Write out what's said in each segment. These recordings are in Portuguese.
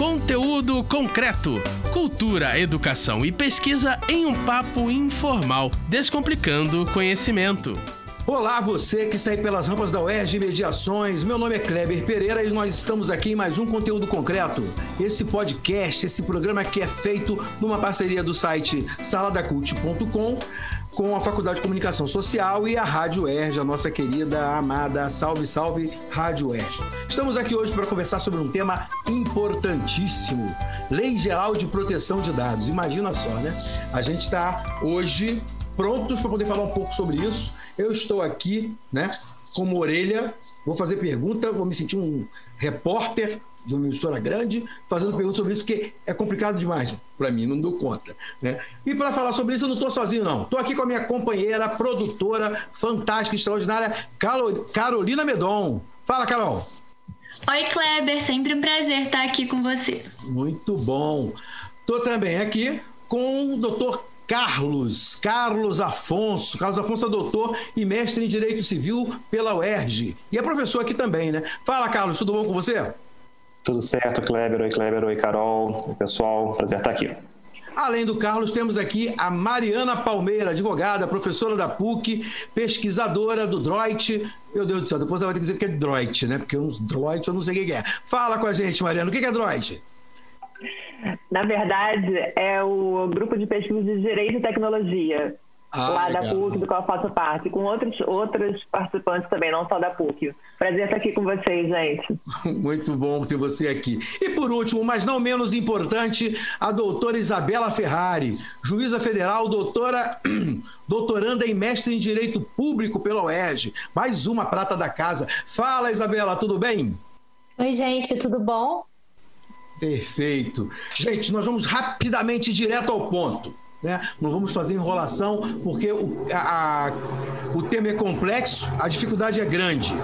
Conteúdo concreto. Cultura, educação e pesquisa em um papo informal, descomplicando conhecimento. Olá, você que está aí pelas rampas da UERJ Mediações. Meu nome é Kleber Pereira e nós estamos aqui em mais um conteúdo concreto. Esse podcast, esse programa que é feito numa parceria do site saladacult.com com a Faculdade de Comunicação Social e a Rádio UERJ, a nossa querida, amada, salve, salve, Rádio UERJ. Estamos aqui hoje para conversar sobre um tema importantíssimo, Lei Geral de Proteção de Dados. Imagina só, né? A gente está hoje prontos para poder falar um pouco sobre isso. Eu estou aqui, né, como orelha, vou fazer pergunta, vou me sentir um repórter de uma emissora grande fazendo perguntas sobre isso, porque é complicado demais para mim, não dou conta. Né? E para falar sobre isso, eu não estou sozinho, não. Estou aqui com a minha companheira, produtora, fantástica, extraordinária, Carolina Medon. Fala, Carol. Oi, Kleber, sempre um prazer estar aqui com você. Muito bom. Estou também aqui com o doutor Carlos, Carlos Afonso. Carlos Afonso é doutor e mestre em Direito Civil pela UERJ. E é professor aqui também, né? Fala, Carlos, tudo bom com você? Tudo certo, Kleber. Oi, Kleber. Oi, Carol. Oi, pessoal. Prazer estar aqui. Além do Carlos, temos aqui a Mariana Palmeira, advogada, professora da PUC, pesquisadora do Droit. Meu Deus do céu, depois ela vai ter que dizer que é Droit, né? Porque uns Droit eu não sei o que é. Fala com a gente, Mariana, o que é Droit? Na verdade, é o grupo de pesquisa de Direito e Tecnologia. Ah, lá legal. da PUC, do qual eu faço parte, com outros, outros participantes também, não só da PUC. Prazer estar aqui com vocês, gente. Muito bom ter você aqui. E por último, mas não menos importante, a doutora Isabela Ferrari, juíza federal, doutora, doutoranda e mestre em Direito Público pela UERJ. Mais uma prata da casa. Fala, Isabela, tudo bem? Oi, gente, tudo bom? Perfeito. Gente, nós vamos rapidamente direto ao ponto. Né? Não vamos fazer enrolação, porque o, a, o tema é complexo, a dificuldade é grande.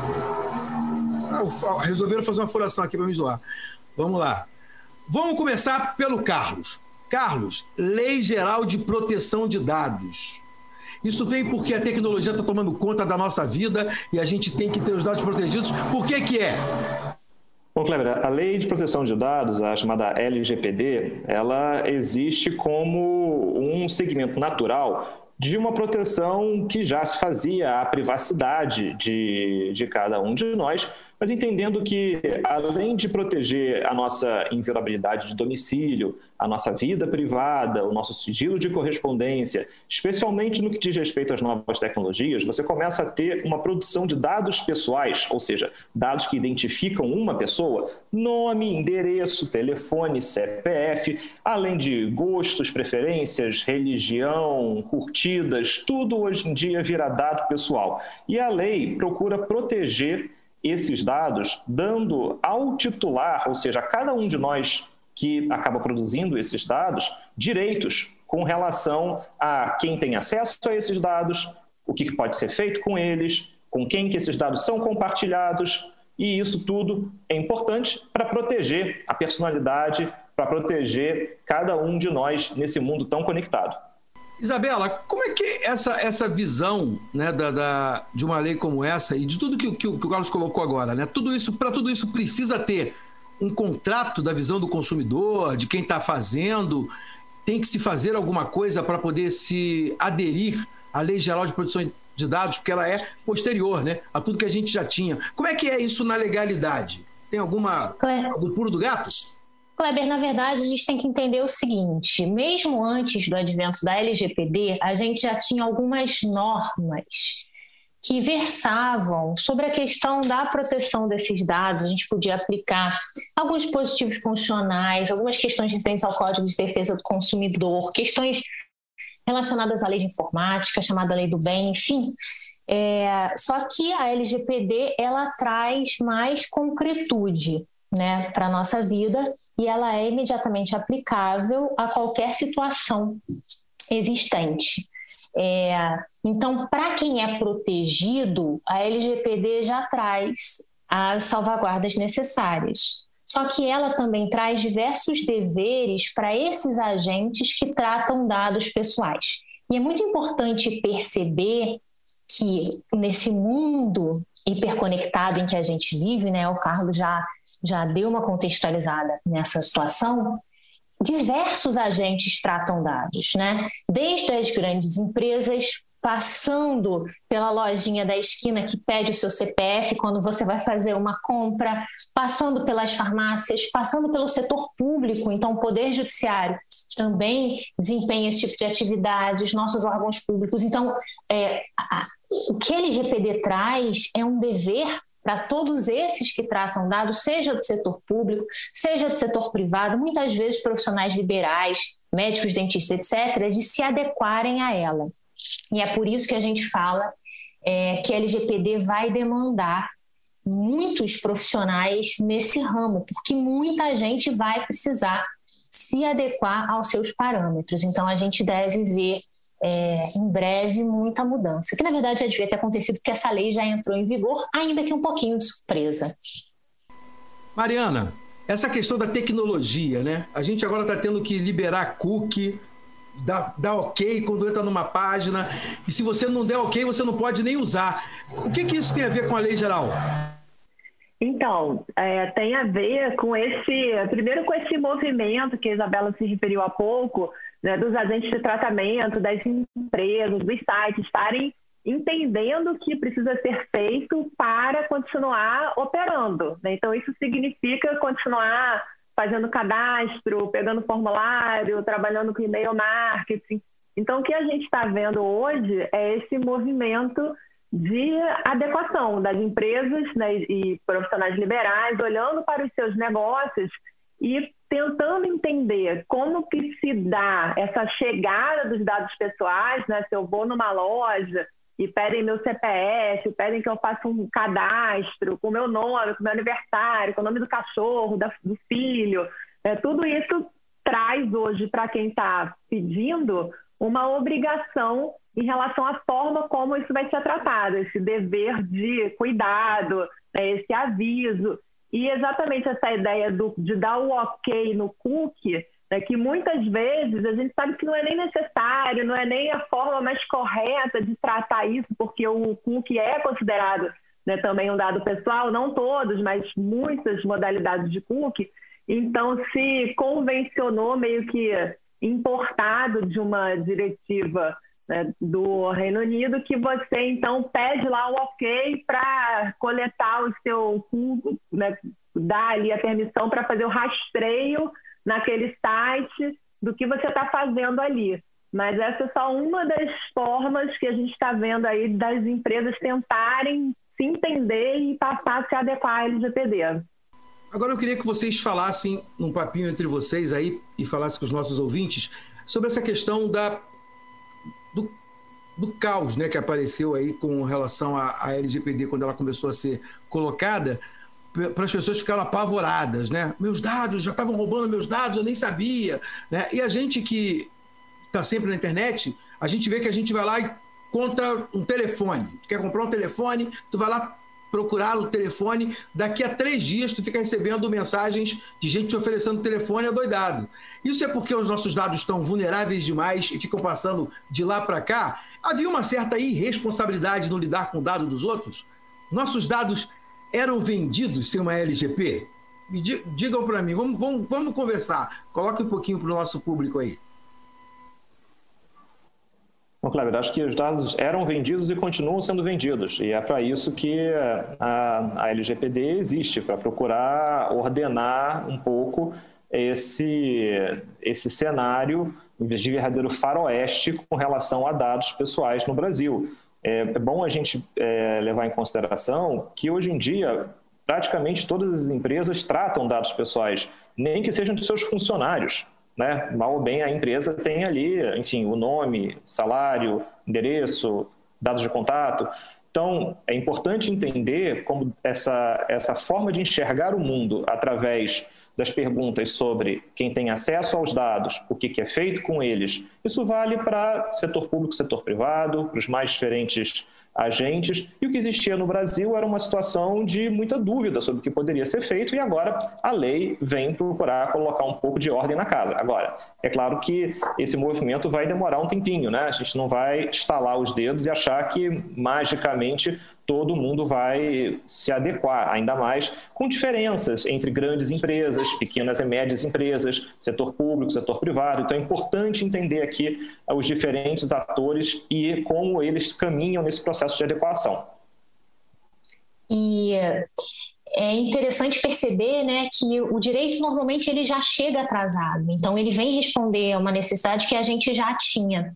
Ah, resolveram fazer uma furação aqui para me zoar. Vamos lá. Vamos começar pelo Carlos. Carlos, Lei Geral de Proteção de Dados. Isso vem porque a tecnologia está tomando conta da nossa vida e a gente tem que ter os dados protegidos. Por que, que é? Bom, Kleber, a Lei de Proteção de Dados, a chamada LGPD, ela existe como um segmento natural de uma proteção que já se fazia à privacidade de, de cada um de nós, mas entendendo que, além de proteger a nossa inviolabilidade de domicílio, a nossa vida privada, o nosso sigilo de correspondência, especialmente no que diz respeito às novas tecnologias, você começa a ter uma produção de dados pessoais, ou seja, dados que identificam uma pessoa, nome, endereço, telefone, CPF, além de gostos, preferências, religião, curtidas, tudo hoje em dia vira dado pessoal. E a lei procura proteger esses dados, dando ao titular, ou seja, a cada um de nós que acaba produzindo esses dados, direitos com relação a quem tem acesso a esses dados, o que pode ser feito com eles, com quem que esses dados são compartilhados, e isso tudo é importante para proteger a personalidade, para proteger cada um de nós nesse mundo tão conectado. Isabela, como é que essa, essa visão né, da, da, de uma lei como essa e de tudo que, que, que o Carlos colocou agora, né? Tudo isso, para tudo isso precisa ter um contrato da visão do consumidor, de quem está fazendo, tem que se fazer alguma coisa para poder se aderir à Lei Geral de Proteção de Dados, porque ela é posterior né, a tudo que a gente já tinha. Como é que é isso na legalidade? Tem alguma algum pulo do gato? Kleber, na verdade, a gente tem que entender o seguinte: mesmo antes do advento da LGPD, a gente já tinha algumas normas que versavam sobre a questão da proteção desses dados. A gente podia aplicar alguns dispositivos funcionais, algumas questões referentes ao Código de Defesa do Consumidor, questões relacionadas à lei de informática, chamada lei do bem, enfim. É, só que a LGPD ela traz mais concretude né, para a nossa vida e ela é imediatamente aplicável a qualquer situação existente. É, então, para quem é protegido, a LGPD já traz as salvaguardas necessárias. Só que ela também traz diversos deveres para esses agentes que tratam dados pessoais. E é muito importante perceber que nesse mundo hiperconectado em que a gente vive, né, o Carlos já já deu uma contextualizada nessa situação, diversos agentes tratam dados, né? Desde as grandes empresas, passando pela lojinha da esquina que pede o seu CPF quando você vai fazer uma compra, passando pelas farmácias, passando pelo setor público, então o Poder Judiciário também desempenha esse tipo de atividades, nossos órgãos públicos. Então, é, a, o que a LGPD traz é um dever para todos esses que tratam dados, seja do setor público, seja do setor privado, muitas vezes profissionais liberais, médicos, dentistas, etc., de se adequarem a ela. E é por isso que a gente fala é, que a LGPD vai demandar muitos profissionais nesse ramo, porque muita gente vai precisar se adequar aos seus parâmetros. Então, a gente deve ver é, em breve muita mudança, que na verdade já devia ter acontecido porque essa lei já entrou em vigor, ainda que um pouquinho de surpresa. Mariana, essa questão da tecnologia, né? A gente agora está tendo que liberar cookie, dar, dar ok quando entra numa página, e se você não der ok, você não pode nem usar. O que, que isso tem a ver com a lei geral? Então, é, tem a ver com esse, primeiro com esse movimento que a Isabela se referiu há pouco, né, dos agentes de tratamento, das empresas, dos sites estarem entendendo o que precisa ser feito para continuar operando. Né? Então, isso significa continuar fazendo cadastro, pegando formulário, trabalhando com e-mail marketing. Então, o que a gente está vendo hoje é esse movimento de adequação das empresas né, e profissionais liberais olhando para os seus negócios e tentando entender como que se dá essa chegada dos dados pessoais, né? Se eu vou numa loja e pedem meu CPF, pedem que eu faça um cadastro com meu nome, com meu aniversário, com o nome do cachorro, do filho. É, tudo isso traz hoje para quem está pedindo uma obrigação em relação à forma como isso vai ser tratado, esse dever de cuidado, né, esse aviso. E exatamente essa ideia do, de dar o ok no cookie né, que muitas vezes a gente sabe que não é nem necessário, não é nem a forma mais correta de tratar isso, porque o cookie é considerado né, também um dado pessoal, não todos, mas muitas modalidades de cookie. Então, se convencionou meio que importado de uma diretiva né, do Reino Unido que você então pede lá o ok para coletar o seu cookie, né, dar ali a permissão para fazer o rastreio naquele site do que você está fazendo ali. Mas essa é só uma das formas que a gente está vendo aí das empresas tentarem se entender e passar a se adequar à LGPD. Agora eu queria que vocês falassem um papinho entre vocês aí e falassem com os nossos ouvintes sobre essa questão da do, do caos, né, que apareceu aí com relação à, LGPD quando ela começou a ser colocada para as pessoas ficaram apavoradas, né? Meus dados já estavam roubando meus dados, eu nem sabia, né? E a gente que está sempre na internet, a gente vê que a gente vai lá e conta um telefone. Tu quer comprar um telefone, tu vai lá procurar o telefone, daqui a três dias tu fica recebendo mensagens de gente te oferecendo telefone adoidado. Isso é porque os nossos dados estão vulneráveis demais e ficam passando de lá para cá? Havia uma certa irresponsabilidade no lidar com o dado dos outros? Nossos dados eram vendidos sem uma LGP? Digam para mim, vamos, vamos, vamos conversar. Coloque um pouquinho para o nosso público aí. Bom, Cleber, acho que os dados eram vendidos e continuam sendo vendidos. E é para isso que a, a LGPD existe, para procurar ordenar um pouco esse, esse cenário de verdadeiro faroeste com relação a dados pessoais no Brasil. É, é bom a gente é, levar em consideração que hoje em dia praticamente todas as empresas tratam dados pessoais, nem que sejam de seus funcionários. Né? Mal ou bem a empresa tem ali, enfim, o nome, salário, endereço, dados de contato. Então, é importante entender como essa, essa forma de enxergar o mundo através das perguntas sobre quem tem acesso aos dados, o que, que é feito com eles. Isso vale para setor público, setor privado, para os mais diferentes agentes. E o que existia no Brasil era uma situação de muita dúvida sobre o que poderia ser feito, e agora a lei vem procurar colocar um pouco de ordem na casa. Agora, é claro que esse movimento vai demorar um tempinho, né? A gente não vai estalar os dedos e achar que magicamente todo mundo vai se adequar, ainda mais com diferenças entre grandes empresas, pequenas e médias empresas, setor público, setor privado. Então é importante entender aqui os diferentes atores e como eles caminham nesse processo de adequação. E é interessante perceber né, que o direito normalmente ele já chega atrasado, então ele vem responder a uma necessidade que a gente já tinha.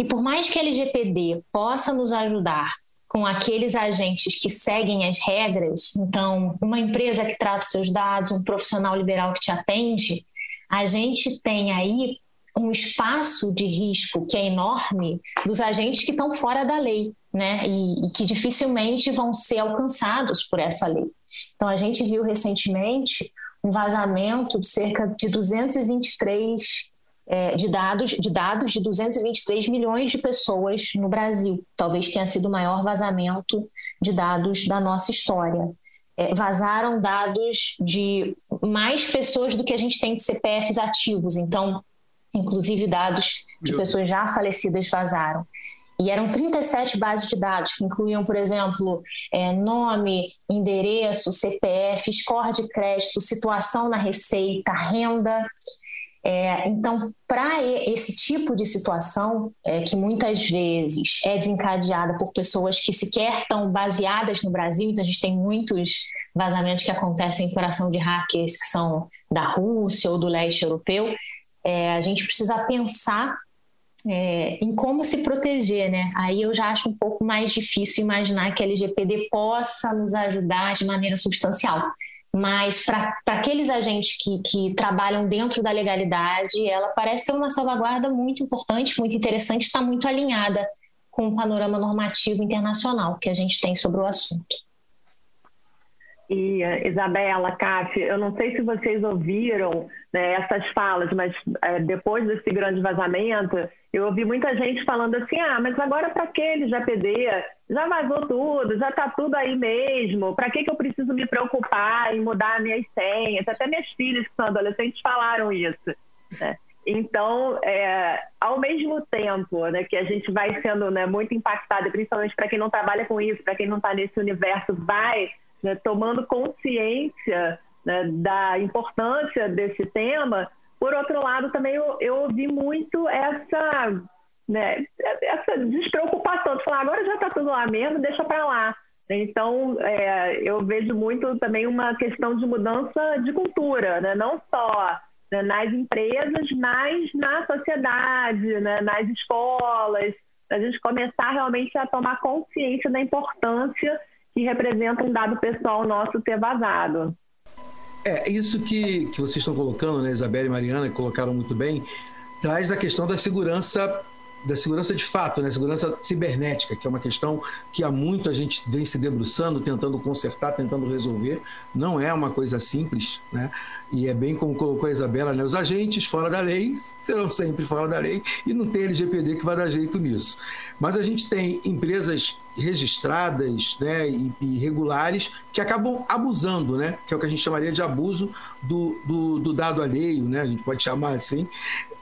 E por mais que a LGPD possa nos ajudar com aqueles agentes que seguem as regras, então, uma empresa que trata os seus dados, um profissional liberal que te atende, a gente tem aí um espaço de risco que é enorme dos agentes que estão fora da lei, né? E, e que dificilmente vão ser alcançados por essa lei. Então, a gente viu recentemente um vazamento de cerca de 223 é, de dados de dados de 223 milhões de pessoas no Brasil. Talvez tenha sido o maior vazamento de dados da nossa história. É, vazaram dados de mais pessoas do que a gente tem de CPFs ativos. Então, inclusive dados de pessoas já falecidas vazaram. E eram 37 bases de dados, que incluíam, por exemplo, é, nome, endereço, CPF, score de crédito, situação na receita, renda. É, então, para esse tipo de situação, é, que muitas vezes é desencadeada por pessoas que sequer estão baseadas no Brasil, então a gente tem muitos vazamentos que acontecem em coração de hackers que são da Rússia ou do leste europeu, é, a gente precisa pensar é, em como se proteger, né? Aí eu já acho um pouco mais difícil imaginar que a LGPD possa nos ajudar de maneira substancial mas para aqueles agentes que, que trabalham dentro da legalidade, ela parece ser uma salvaguarda muito importante, muito interessante, está muito alinhada com o panorama normativo internacional que a gente tem sobre o assunto. E Isabela, Cátia, eu não sei se vocês ouviram né, essas falas, mas é, depois desse grande vazamento, eu ouvi muita gente falando assim: ah, mas agora para que ele já PD? Já vazou tudo, já está tudo aí mesmo. Para que, que eu preciso me preocupar em mudar minhas senhas? Até minhas filhas que são adolescentes falaram isso. Né? Então, é, ao mesmo tempo né, que a gente vai sendo né, muito impactado, principalmente para quem não trabalha com isso, para quem não está nesse universo, vai né, tomando consciência né, da importância desse tema, por outro lado, também eu, eu ouvi muito essa, né, essa despreocupação de falar, agora já está tudo lá mesmo, deixa para lá. Então, é, eu vejo muito também uma questão de mudança de cultura, né? não só né, nas empresas, mas na sociedade, né, nas escolas, a gente começar realmente a tomar consciência da importância que representa um dado pessoal nosso ter vazado. É, isso que, que vocês estão colocando, né, Isabela e Mariana, que colocaram muito bem, traz a questão da segurança da segurança de fato, né? Segurança cibernética, que é uma questão que há muito a gente vem se debruçando, tentando consertar, tentando resolver. Não é uma coisa simples, né? E é bem como colocou a Isabela, né? Os agentes fora da lei serão sempre fora da lei e não tem LGPD que vai dar jeito nisso. Mas a gente tem empresas registradas né, e, e regulares que acabam abusando, né? Que é o que a gente chamaria de abuso do, do, do dado alheio, né? A gente pode chamar assim,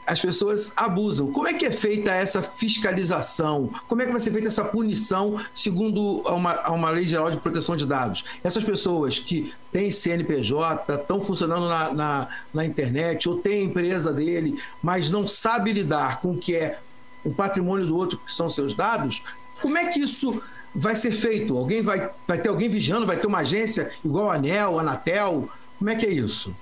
as pessoas abusam. Como é que é feita essa fiscalização? Como é que vai ser feita essa punição segundo uma, uma lei geral de proteção de dados? Essas pessoas que têm CNPJ, estão funcionando na, na, na internet ou têm empresa dele, mas não sabe lidar com o que é o patrimônio do outro, que são seus dados, como é que isso vai ser feito? Alguém vai, vai ter alguém vigiando? Vai ter uma agência igual a ANEL, a Anatel? Como é que é isso?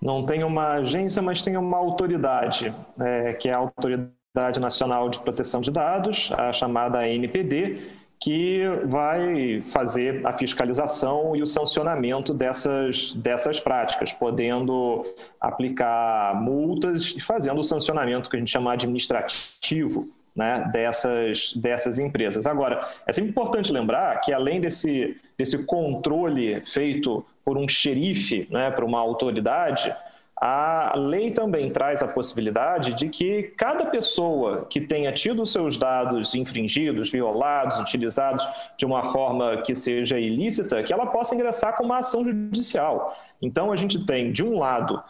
Não tem uma agência, mas tem uma autoridade, é, que é a Autoridade Nacional de Proteção de Dados, a chamada ANPD, que vai fazer a fiscalização e o sancionamento dessas, dessas práticas, podendo aplicar multas e fazendo o sancionamento que a gente chama administrativo né, dessas, dessas empresas. Agora, é sempre importante lembrar que, além desse, desse controle feito por um xerife, né, por uma autoridade, a lei também traz a possibilidade de que cada pessoa que tenha tido seus dados infringidos, violados, utilizados de uma forma que seja ilícita, que ela possa ingressar com uma ação judicial. Então, a gente tem, de um lado,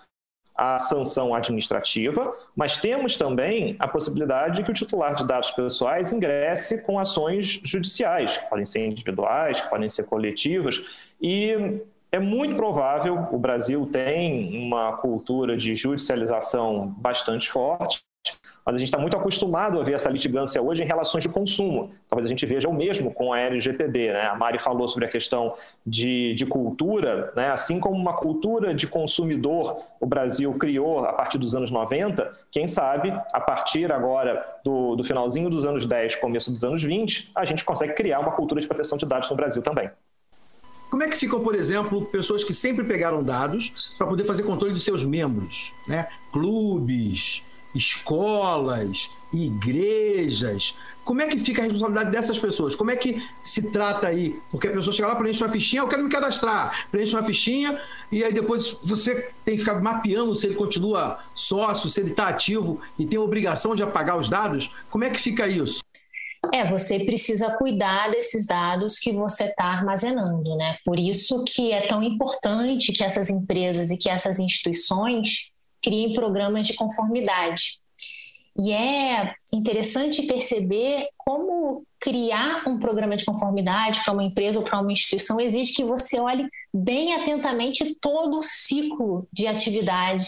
a sanção administrativa, mas temos também a possibilidade de que o titular de dados pessoais ingresse com ações judiciais, que podem ser individuais, que podem ser coletivas, e é muito provável, o Brasil tem uma cultura de judicialização bastante forte, mas a gente está muito acostumado a ver essa litigância hoje em relações de consumo. Talvez a gente veja o mesmo com a LGPD. Né? A Mari falou sobre a questão de, de cultura, né? assim como uma cultura de consumidor o Brasil criou a partir dos anos 90, quem sabe, a partir agora do, do finalzinho dos anos 10, começo dos anos 20, a gente consegue criar uma cultura de proteção de dados no Brasil também. Como é que ficam, por exemplo, pessoas que sempre pegaram dados para poder fazer controle dos seus membros, né? Clubes, escolas, igrejas. Como é que fica a responsabilidade dessas pessoas? Como é que se trata aí? Porque a pessoa chega lá, preenche uma fichinha, eu quero me cadastrar, preenche uma fichinha, e aí depois você tem que ficar mapeando se ele continua sócio, se ele está ativo e tem a obrigação de apagar os dados. Como é que fica isso? É, você precisa cuidar desses dados que você está armazenando, né? Por isso que é tão importante que essas empresas e que essas instituições criem programas de conformidade. E é interessante perceber como criar um programa de conformidade para uma empresa ou para uma instituição exige que você olhe bem atentamente todo o ciclo de atividade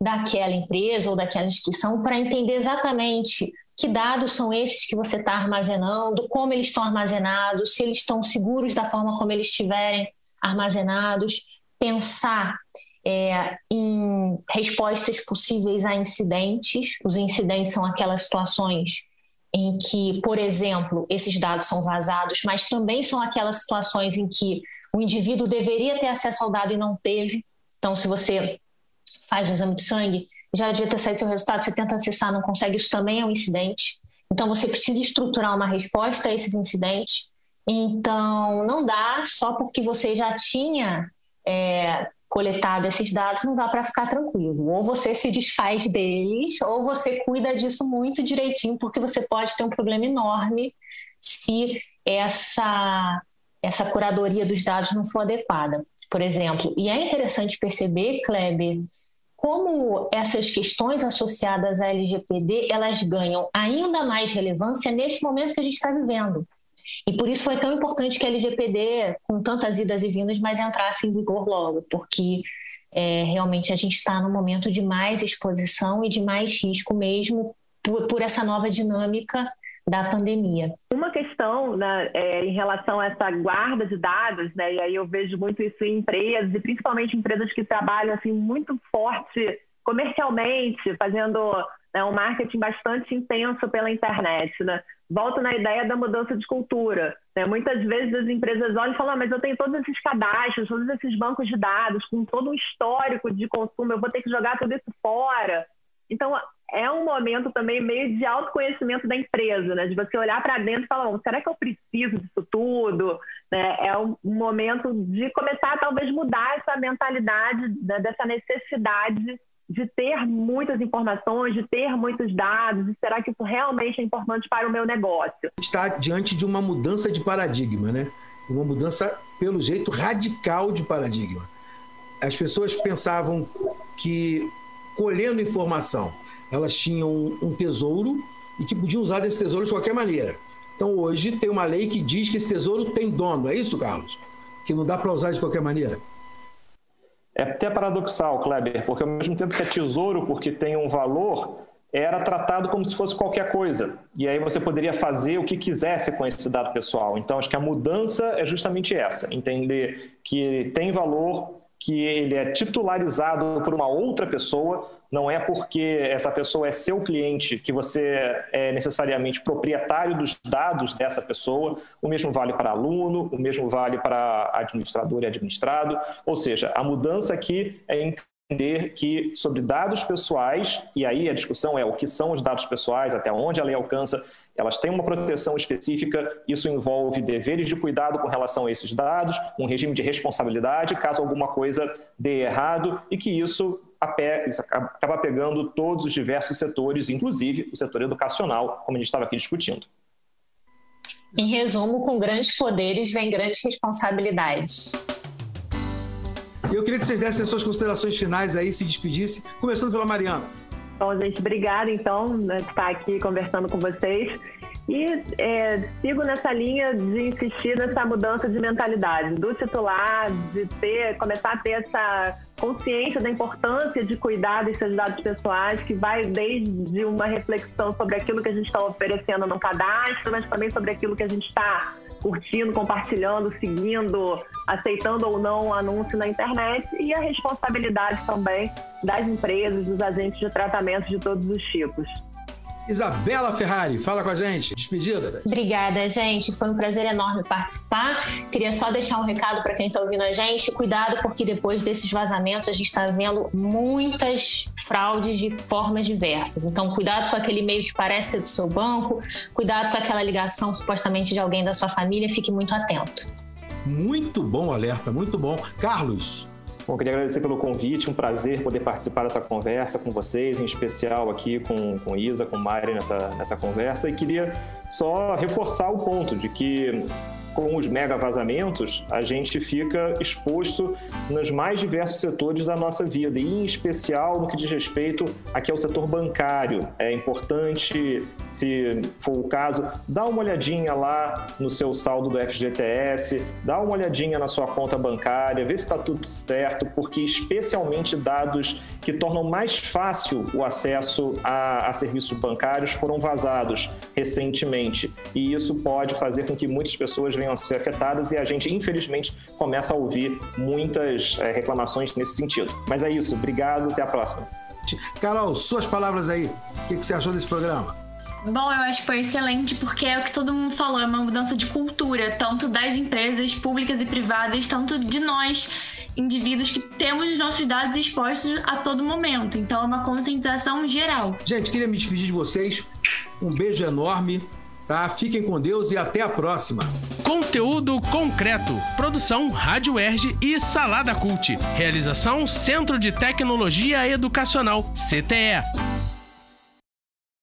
daquela empresa ou daquela instituição para entender exatamente que dados são esses que você está armazenando, como eles estão armazenados, se eles estão seguros da forma como eles estiverem armazenados, pensar é, em respostas possíveis a incidentes. Os incidentes são aquelas situações em que, por exemplo, esses dados são vazados, mas também são aquelas situações em que o indivíduo deveria ter acesso ao dado e não teve. Então, se você faz um exame de sangue, já devia ter saído seu resultado, você tenta acessar, não consegue, isso também é um incidente. Então, você precisa estruturar uma resposta a esses incidentes. Então, não dá só porque você já tinha é, coletado esses dados, não dá para ficar tranquilo. Ou você se desfaz deles, ou você cuida disso muito direitinho, porque você pode ter um problema enorme se essa, essa curadoria dos dados não for adequada, por exemplo. E é interessante perceber, Kleber, como essas questões associadas à LGPD elas ganham ainda mais relevância nesse momento que a gente está vivendo. E por isso foi tão importante que a LGPD, com tantas idas e vindas, mas entrasse em vigor logo, porque é, realmente a gente está num momento de mais exposição e de mais risco mesmo por, por essa nova dinâmica da pandemia. Uma questão né, é, em relação a essa guarda de dados, né, e aí eu vejo muito isso em empresas, e principalmente empresas que trabalham assim, muito forte comercialmente, fazendo né, um marketing bastante intenso pela internet. Né? Volto na ideia da mudança de cultura. Né? Muitas vezes as empresas olham e falam, ah, mas eu tenho todos esses cadastros, todos esses bancos de dados, com todo um histórico de consumo, eu vou ter que jogar tudo isso fora. Então, é um momento também meio de autoconhecimento da empresa, né? De você olhar para dentro e falar, será que eu preciso disso tudo? Né? É um momento de começar a talvez mudar essa mentalidade né? dessa necessidade de ter muitas informações, de ter muitos dados, e será que isso realmente é importante para o meu negócio? Está diante de uma mudança de paradigma, né? Uma mudança, pelo jeito, radical de paradigma. As pessoas pensavam que colhendo informação, elas tinham um tesouro e que podiam usar desse tesouro de qualquer maneira. Então hoje tem uma lei que diz que esse tesouro tem dono, é isso, Carlos? Que não dá para usar de qualquer maneira. É até paradoxal, Kleber, porque ao mesmo tempo que é tesouro porque tem um valor, era tratado como se fosse qualquer coisa. E aí você poderia fazer o que quisesse com esse dado pessoal. Então, acho que a mudança é justamente essa: entender que tem valor, que ele é titularizado por uma outra pessoa, não é porque essa pessoa é seu cliente que você é necessariamente proprietário dos dados dessa pessoa. O mesmo vale para aluno, o mesmo vale para administrador e administrado. Ou seja, a mudança aqui é entender que sobre dados pessoais, e aí a discussão é o que são os dados pessoais, até onde a lei alcança, elas têm uma proteção específica, isso envolve deveres de cuidado com relação a esses dados, um regime de responsabilidade caso alguma coisa dê errado e que isso, acaba pegando todos os diversos setores, inclusive o setor educacional, como a gente estava aqui discutindo. Em resumo, com grandes poderes vem grandes responsabilidades. Eu queria que vocês dessem as suas considerações finais aí, se despedissem, começando pela Mariana. Bom, gente, obrigada então né, de estar aqui conversando com vocês. E é, sigo nessa linha de insistir nessa mudança de mentalidade do titular, de ter, começar a ter essa consciência da importância de cuidar dos seus dados pessoais, que vai desde uma reflexão sobre aquilo que a gente está oferecendo no cadastro, mas também sobre aquilo que a gente está curtindo, compartilhando, seguindo, aceitando ou não o anúncio na internet e a responsabilidade também das empresas, dos agentes de tratamento de todos os tipos. Isabela Ferrari, fala com a gente. Despedida. Obrigada, gente. Foi um prazer enorme participar. Queria só deixar um recado para quem está ouvindo a gente. Cuidado, porque depois desses vazamentos a gente está vendo muitas fraudes de formas diversas. Então, cuidado com aquele e-mail que parece ser do seu banco. Cuidado com aquela ligação supostamente de alguém da sua família. Fique muito atento. Muito bom alerta, muito bom. Carlos. Bom, queria agradecer pelo convite, um prazer poder participar dessa conversa com vocês, em especial aqui com, com Isa, com Mari nessa, nessa conversa, e queria só reforçar o ponto de que com os mega vazamentos, a gente fica exposto nos mais diversos setores da nossa vida, e em especial no que diz respeito aqui ao setor bancário. É importante, se for o caso, dar uma olhadinha lá no seu saldo do FGTS, dar uma olhadinha na sua conta bancária, ver se está tudo certo, porque especialmente dados que tornam mais fácil o acesso a, a serviços bancários foram vazados recentemente, e isso pode fazer com que muitas pessoas venham venham a ser afetadas e a gente, infelizmente, começa a ouvir muitas é, reclamações nesse sentido. Mas é isso, obrigado, até a próxima. Carol, suas palavras aí. O que, que você achou desse programa? Bom, eu acho que foi excelente porque é o que todo mundo falou, é uma mudança de cultura, tanto das empresas públicas e privadas, tanto de nós, indivíduos que temos os nossos dados expostos a todo momento. Então é uma conscientização geral. Gente, queria me despedir de vocês. Um beijo enorme. Tá? Fiquem com Deus e até a próxima. Conteúdo concreto. Produção Rádio Erge e Salada Cult. Realização Centro de Tecnologia Educacional, CTE.